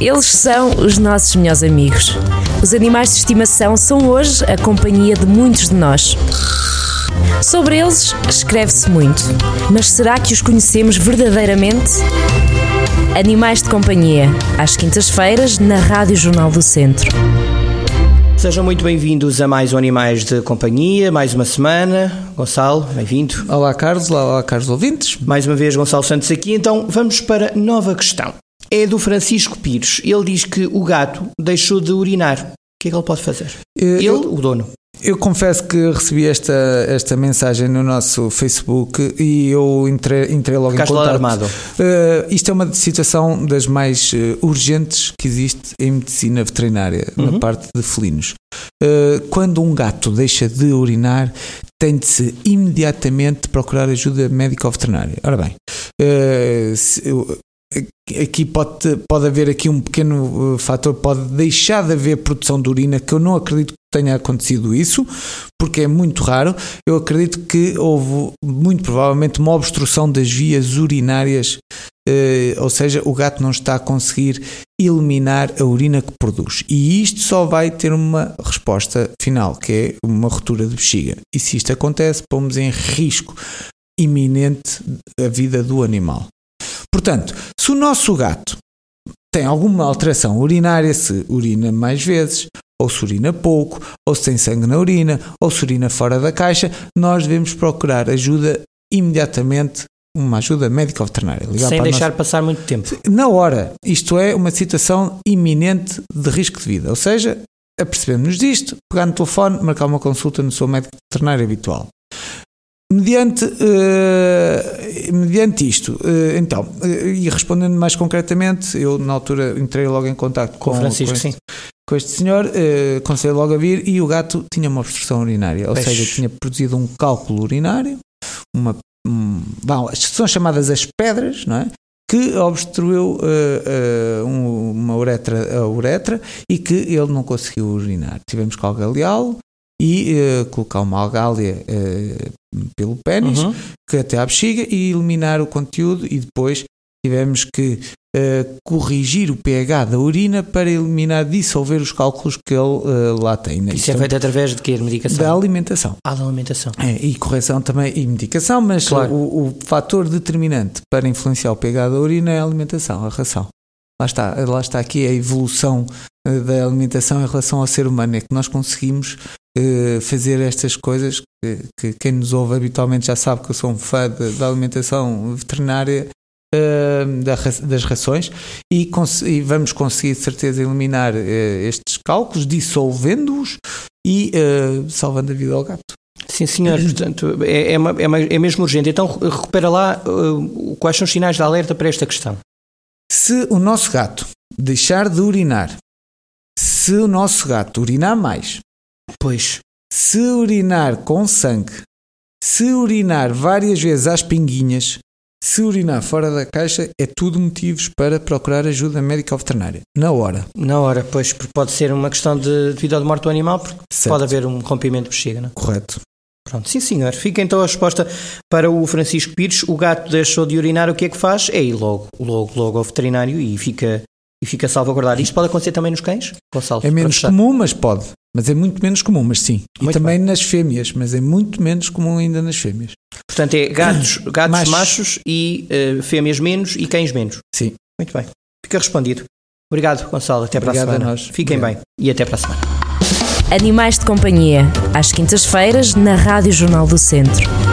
Eles são os nossos melhores amigos. Os animais de estimação são hoje a companhia de muitos de nós. Sobre eles escreve-se muito, mas será que os conhecemos verdadeiramente? Animais de Companhia, às quintas-feiras, na Rádio Jornal do Centro. Sejam muito bem-vindos a mais um Animais de Companhia, mais uma semana. Gonçalo, bem-vindo. Olá, Carlos. Olá, Carlos ouvintes. Mais uma vez, Gonçalo Santos aqui. Então, vamos para nova questão. É do Francisco Pires. Ele diz que o gato deixou de urinar. O que é que ele pode fazer? Eu, ele, o dono. Eu confesso que recebi esta, esta mensagem no nosso Facebook e eu entrei, entrei logo Ficaste em contato. alarmado. Uh, isto é uma situação das mais uh, urgentes que existe em medicina veterinária, Uhum. na parte de felinos. Uh, quando um gato deixa de urinar, tem de se imediatamente procurar ajuda médica ou veterinária. Ora bem, uh, se- eu- aqui pode, pode haver aqui um pequeno uh, fator, pode deixar de haver produção de urina, que eu não acredito que tenha acontecido isso, porque é muito raro. Eu acredito que houve muito provavelmente uma obstrução das vias urinárias, eh, ou seja, o gato não está a conseguir eliminar a urina que produz. E isto só vai ter uma resposta final, que é uma ruptura de bexiga. E se isto acontece, pomos em risco iminente a vida do animal. Portanto, se o nosso gato tem alguma alteração urinária, se urina mais vezes, ou se urina pouco, ou se tem sangue na urina, ou se urina fora da caixa, nós devemos procurar ajuda imediatamente, uma ajuda médica ou veterinária. Sem deixar nossa- passar muito tempo. na hora. Isto é uma situação iminente de risco de vida. Ou seja, apercebemos-nos disto, pegar no telefone, marcar uma consulta no seu médico veterinário habitual. Mediante, eh, mediante isto, eh, então, eh, e respondendo mais concretamente, eu na altura entrei logo em contato Com com, Francisco, com este, com este senhor, aconselhei logo a vir e o gato tinha uma obstrução urinária, ou seja, tinha produzido um cálculo urinário, uma, um, bom, são chamadas as pedras, não é? Que obstruiu eh, um- uma uretra, a uretra e que ele não conseguiu urinar. Tivemos que algaleá-lo e eh, colocar uma algália eh, pelo pênis Uhum. que até à bexiga e eliminar o conteúdo e depois tivemos que eh, corrigir o pH da urina para eliminar, dissolver os cálculos que ele eh, lá tem. né? Isso é Isto feito através de quê? De medicação? da alimentação. Ah, da alimentação. É, e correção também e medicação, mas Claro. o, o fator determinante para influenciar o pH da urina é a alimentação, a ração. Lá está, lá está aqui a evolução da alimentação em relação ao ser humano, é que nós conseguimos eh, fazer estas coisas que, que quem nos ouve habitualmente já sabe que eu sou um fã da alimentação veterinária eh, da das rações e, e vamos conseguir de certeza eliminar eh, estes cálculos, dissolvendo-os e salvando a vida ao gato. Sim, senhor. Portanto, é, é, uma- é uma- é mesmo urgente. Então, recupera lá uh, quais são os sinais de alerta para esta questão. Se o nosso gato deixar de urinar, se o nosso gato urinar mais, Pois. se urinar com sangue, se urinar várias vezes às pinguinhas, se urinar fora da caixa, é tudo motivos para procurar ajuda médica ou veterinária. Na hora. Na hora, pois, porque pode ser uma questão de, de vida ou de morte do animal, porque Certo. pode haver um rompimento de bexiga, não é? Correto. Pronto, sim senhor. Fica então a resposta para o Francisco Pires. O gato deixou de urinar, o que é que faz? É ir logo, logo, logo ao veterinário e fica, e fica salvaguardado. Isto pode acontecer também nos cães, Gonçalo? É menos comum, mas pode. Mas é muito menos comum, mas sim. E Muito também nas fêmeas, mas é muito menos comum ainda nas fêmeas. Portanto, é gatos, gatos machos, Machos. e eh, fêmeas menos e cães menos. Sim. Muito bem. Fica respondido. Obrigado, Gonçalo. Até para Obrigado a a semana. nós. Fiquem Obrigado. bem e até para a semana. Animais de Companhia, às quintas-feiras, na Rádio Jornal do Centro.